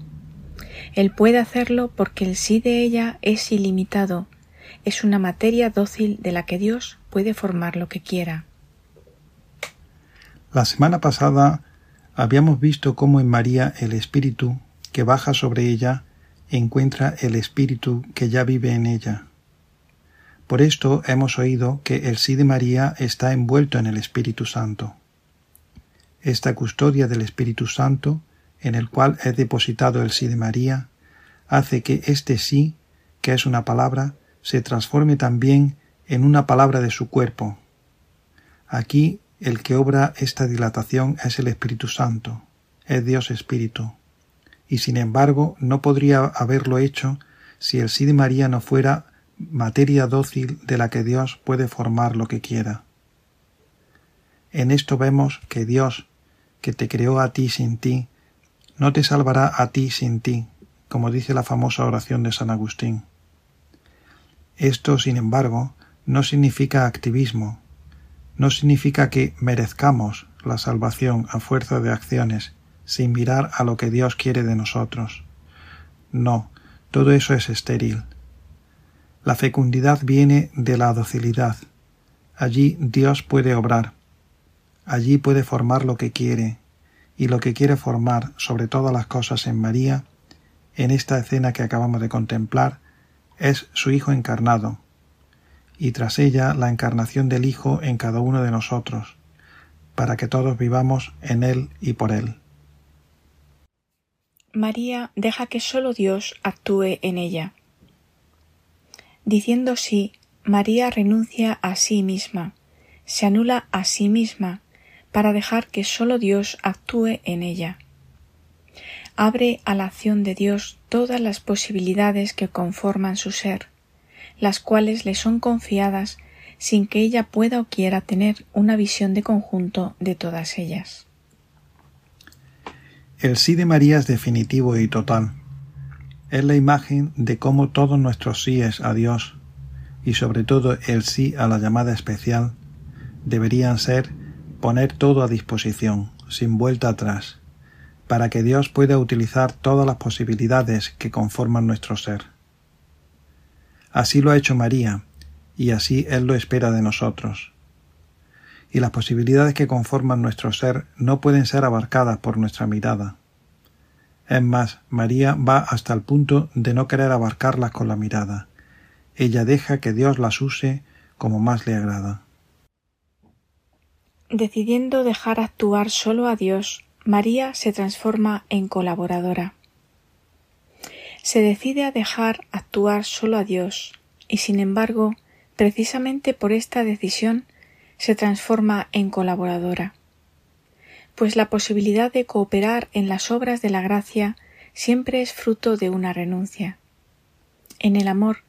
Él puede hacerlo porque el sí de ella es ilimitado, es una materia dócil de la que Dios puede formar lo que quiera. La semana pasada habíamos visto cómo en María el Espíritu que baja sobre ella encuentra el Espíritu que ya vive en ella. Por esto hemos oído que el sí de María está envuelto en el Espíritu Santo. Esta custodia del Espíritu Santo, en el cual es depositado el sí de María, hace que este sí, que es una palabra, se transforme también en una palabra de su cuerpo. Aquí el que obra esta dilatación es el Espíritu Santo, es Dios Espíritu, y sin embargo no podría haberlo hecho si el sí de María no fuera materia dócil de la que Dios puede formar lo que quiera. En esto vemos que Dios, que te creó a ti sin ti, no te salvará a ti sin ti, como dice la famosa oración de San Agustín. Esto, sin embargo, no significa activismo, no significa que merezcamos la salvación a fuerza de acciones sin mirar a lo que Dios quiere de nosotros. No, todo eso es estéril. La fecundidad viene de la docilidad. Allí Dios puede obrar. Allí puede formar lo que quiere, y lo que quiere formar sobre todas las cosas en María, en esta escena que acabamos de contemplar, es su Hijo encarnado, y tras ella la encarnación del Hijo en cada uno de nosotros, para que todos vivamos en Él y por Él. María deja que sólo Dios actúe en ella. Diciendo sí, María renuncia a sí misma, se anula a sí misma para dejar que sólo Dios actúe en ella. Abre a la acción de Dios todas las posibilidades que conforman su ser, las cuales le son confiadas sin que ella pueda o quiera tener una visión de conjunto de todas ellas. El sí de María es definitivo y total es la imagen de cómo todos nuestros síes a Dios y sobre todo el sí a la llamada especial deberían ser poner todo a disposición, sin vuelta atrás, para que Dios pueda utilizar todas las posibilidades que conforman nuestro ser. Así lo ha hecho María, y así Él lo espera de nosotros. Y las posibilidades que conforman nuestro ser no pueden ser abarcadas por nuestra mirada. Es más, María va hasta el punto de no querer abarcarlas con la mirada. Ella deja que Dios las use como más le agrada. Decidiendo dejar actuar solo a Dios, María se transforma en colaboradora. Se decide a dejar actuar solo a Dios, y sin embargo, precisamente por esta decisión, se transforma en colaboradora pues la posibilidad de cooperar en las obras de la gracia siempre es fruto de una renuncia. En el amor,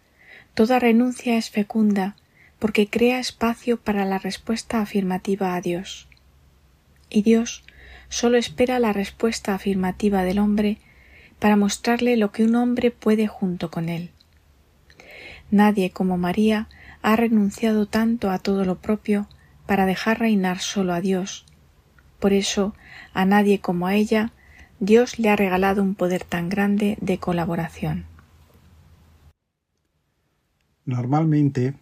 toda renuncia es fecunda porque crea espacio para la respuesta afirmativa a Dios. Y Dios sólo espera la respuesta afirmativa del hombre para mostrarle lo que un hombre puede junto con él. Nadie como María ha renunciado tanto a todo lo propio para dejar reinar solo a Dios, por eso, a nadie como a ella, Dios le ha regalado un poder tan grande de colaboración. Normalmente,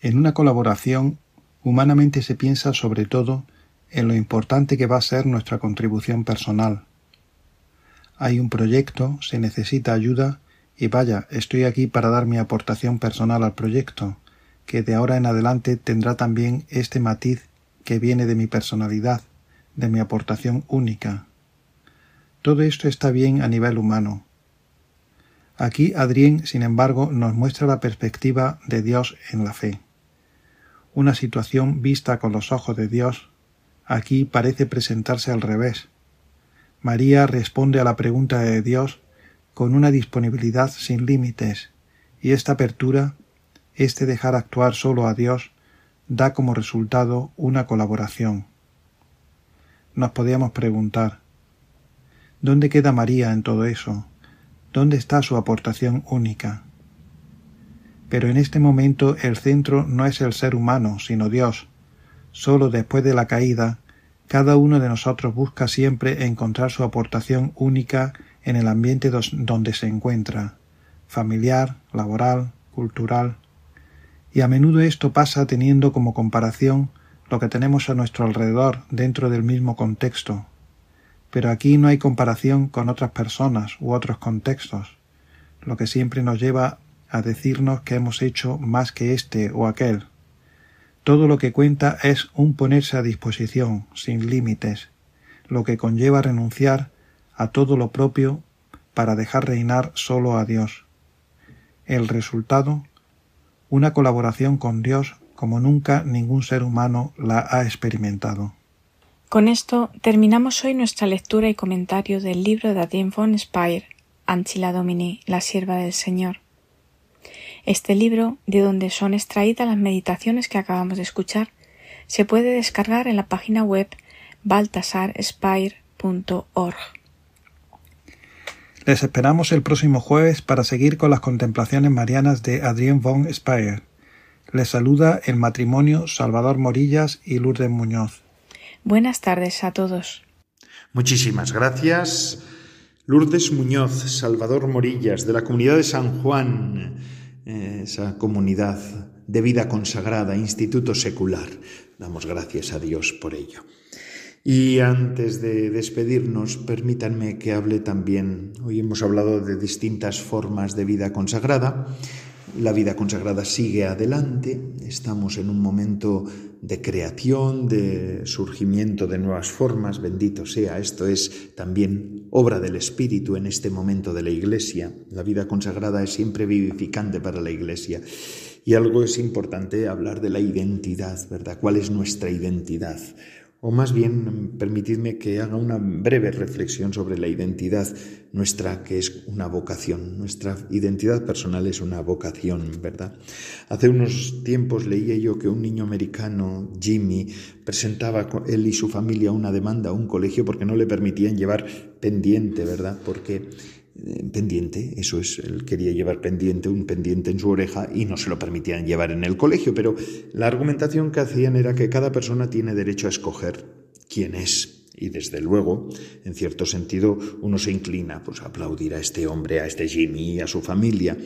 en una colaboración, humanamente se piensa sobre todo en lo importante que va a ser nuestra contribución personal. Hay un proyecto, se necesita ayuda y vaya, estoy aquí para dar mi aportación personal al proyecto, que de ahora en adelante tendrá también este matiz que viene de mi personalidad, de mi aportación única. Todo esto está bien a nivel humano. Aquí Adrien, sin embargo, nos muestra la perspectiva de Dios en la fe. Una situación vista con los ojos de Dios aquí parece presentarse al revés. María responde a la pregunta de Dios con una disponibilidad sin límites, y esta apertura, este dejar actuar solo a Dios, da como resultado una colaboración nos podíamos preguntar ¿Dónde queda María en todo eso? ¿Dónde está su aportación única? Pero en este momento el centro no es el ser humano, sino Dios. Solo después de la caída, cada uno de nosotros busca siempre encontrar su aportación única en el ambiente donde se encuentra, familiar, laboral, cultural, y a menudo esto pasa teniendo como comparación lo que tenemos a nuestro alrededor dentro del mismo contexto. Pero aquí no hay comparación con otras personas u otros contextos, lo que siempre nos lleva a decirnos que hemos hecho más que este o aquel. Todo lo que cuenta es un ponerse a disposición, sin límites, lo que conlleva renunciar a todo lo propio para dejar reinar solo a Dios. El resultado, una colaboración con Dios como nunca ningún ser humano la ha experimentado. Con esto terminamos hoy nuestra lectura y comentario del libro de Adrien von Speyer, Anchila Domini, la sierva del Señor. Este libro, de donde son extraídas las meditaciones que acabamos de escuchar, se puede descargar en la página web baltasarspire.org. Les esperamos el próximo jueves para seguir con las contemplaciones marianas de Adrien von Speyer. Les saluda el matrimonio Salvador Morillas y Lourdes Muñoz. Buenas tardes a todos. Muchísimas gracias. Lourdes Muñoz, Salvador Morillas, de la comunidad de San Juan, eh, esa comunidad de vida consagrada, instituto secular. Damos gracias a Dios por ello. Y antes de despedirnos, permítanme que hable también, hoy hemos hablado de distintas formas de vida consagrada, la vida consagrada sigue adelante, estamos en un momento de creación, de surgimiento de nuevas formas, bendito sea, esto es también obra del Espíritu en este momento de la Iglesia, la vida consagrada es siempre vivificante para la Iglesia. Y algo es importante hablar de la identidad, ¿verdad? ¿Cuál es nuestra identidad? O más bien permitidme que haga una breve reflexión sobre la identidad nuestra, que es una vocación. Nuestra identidad personal es una vocación, ¿verdad? Hace unos tiempos leía yo que un niño americano, Jimmy, presentaba él y su familia una demanda a un colegio porque no le permitían llevar pendiente, ¿verdad? Porque pendiente, eso es, él quería llevar pendiente, un pendiente en su oreja y no se lo permitían llevar en el colegio, pero la argumentación que hacían era que cada persona tiene derecho a escoger quién es. Y desde luego, en cierto sentido, uno se inclina pues, a aplaudir a este hombre, a este Jimmy, a su familia.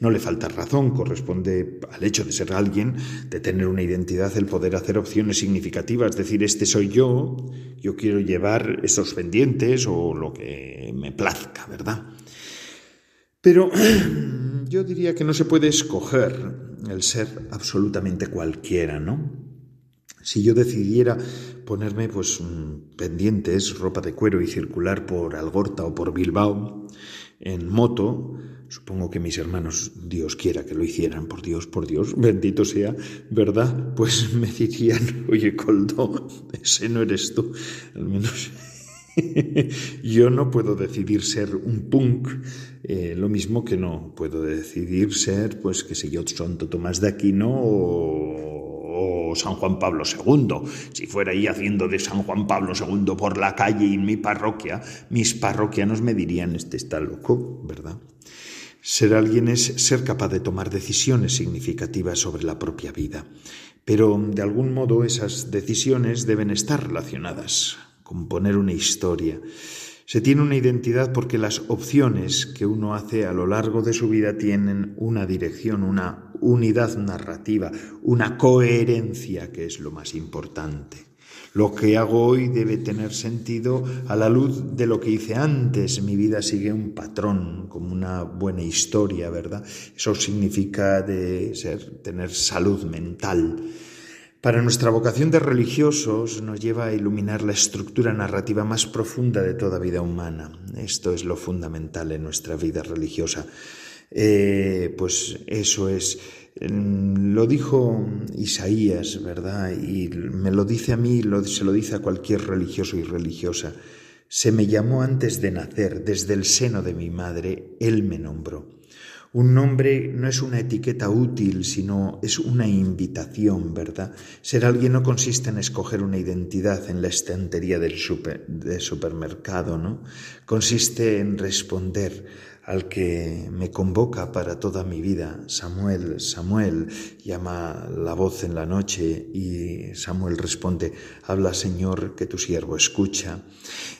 No le falta razón, corresponde al hecho de ser alguien, de tener una identidad, el poder hacer opciones significativas, decir, este soy yo, yo quiero llevar esos pendientes o lo que me plazca, ¿verdad? Pero *clears throat* yo diría que no se puede escoger el ser absolutamente cualquiera, ¿no? Si yo decidiera ponerme pues pendientes, ropa de cuero y circular por Algorta o por Bilbao en moto, supongo que mis hermanos, Dios quiera que lo hicieran, por Dios, por Dios, *laughs* bendito sea, ¿verdad? Pues *laughs* me dirían, oye, Coldo, ese no eres tú, al menos *laughs* Yo no puedo decidir ser un punk, eh, lo mismo que no puedo decidir ser, pues, que sé yo, Santo Tomás de Aquino o, o San Juan Pablo II. Si fuera ahí haciendo de San Juan Pablo II por la calle en mi parroquia, mis parroquianos me dirían, este está loco, ¿verdad? Ser alguien es ser capaz de tomar decisiones significativas sobre la propia vida, pero de algún modo esas decisiones deben estar relacionadas componer una historia. Se tiene una identidad porque las opciones que uno hace a lo largo de su vida tienen una dirección, una unidad narrativa, una coherencia que es lo más importante. Lo que hago hoy debe tener sentido a la luz de lo que hice antes. Mi vida sigue un patrón, como una buena historia, ¿verdad? Eso significa de ser, tener salud mental. Para nuestra vocación de religiosos nos lleva a iluminar la estructura narrativa más profunda de toda vida humana. Esto es lo fundamental en nuestra vida religiosa. Eh, pues eso es, mm, lo dijo Isaías, ¿verdad? Y me lo dice a mí, se lo dice a cualquier religioso y religiosa. Se me llamó antes de nacer, desde el seno de mi madre, Él me nombró. Un nombre no es una etiqueta útil, sino es una invitación, ¿verdad? Ser alguien no consiste en escoger una identidad en la estantería del, supermercado, ¿no? Consiste en responder al que me convoca para toda mi vida. Samuel, Samuel, llama la voz en la noche y Samuel responde, habla Señor, que tu siervo escucha.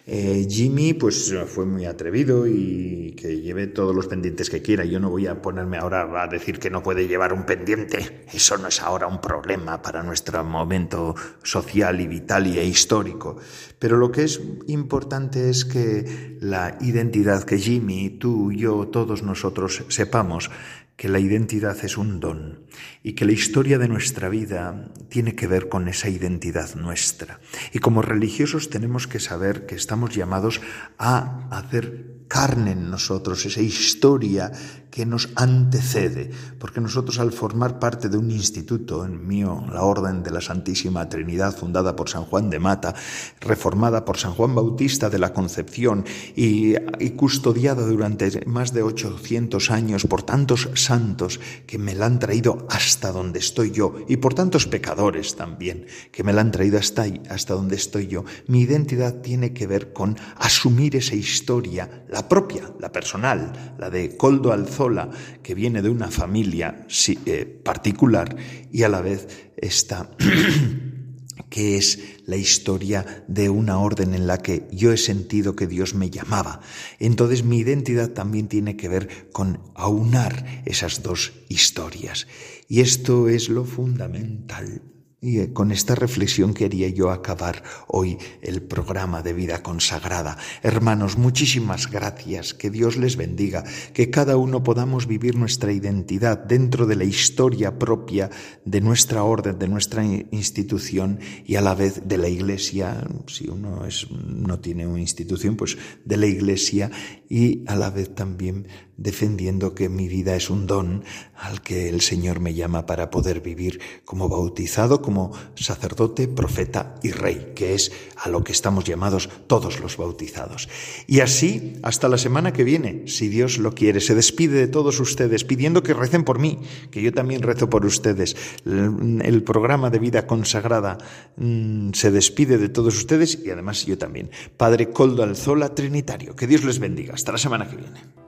Eh, Jimmy pues fue muy atrevido y que lleve todos los pendientes que quiera. Yo no voy a ponerme ahora a decir que no puede llevar un pendiente. Eso no es ahora un problema para nuestro momento social y vital y histórico. Pero lo que es importante es que la identidad que Jimmy, tú, yo, todos nosotros sepamos que la identidad es un don y que la historia de nuestra vida tiene que ver con esa identidad nuestra. Y como religiosos tenemos que saber que estamos llamados a hacer carne en nosotros, esa historia que nos antecede, porque nosotros al formar parte de un instituto, en mío la Orden de la Santísima Trinidad, fundada por San Juan de Mata, reformada por San Juan Bautista de la Concepción y, custodiada durante más de 800 años por tantos santos que me la han traído hasta donde estoy yo y por tantos pecadores también que me la han traído hasta ahí, hasta donde estoy yo. Mi identidad tiene que ver con asumir esa historia, la propia, la personal, la de Coldo Que viene de una familia eh, particular y a la vez está *clears throat* que es la historia de una orden en la que yo he sentido que Dios me llamaba. Entonces mi identidad también tiene que ver con aunar esas dos historias. Y esto es lo fundamental y eh, con esta reflexión quería yo acabar hoy el programa de vida consagrada. Hermanos, muchísimas gracias, que Dios les bendiga, que cada uno podamos vivir nuestra identidad dentro de la historia propia de nuestra orden, de nuestra institución y a la vez de la Iglesia, si uno es, no tiene una institución, pues de la Iglesia y a la vez también defendiendo que mi vida es un don al que el Señor me llama para poder vivir como bautizado, como sacerdote, profeta y rey, que es a lo que estamos llamados todos los bautizados. Y así, hasta la semana que viene, si Dios lo quiere, se despide de todos ustedes pidiendo que recen por mí, que yo también rezo por ustedes. El programa de vida consagrada mm, se despide de todos ustedes y además yo también. Padre Coldo Alzola Trinitario, que Dios les bendiga. Hasta la semana que viene.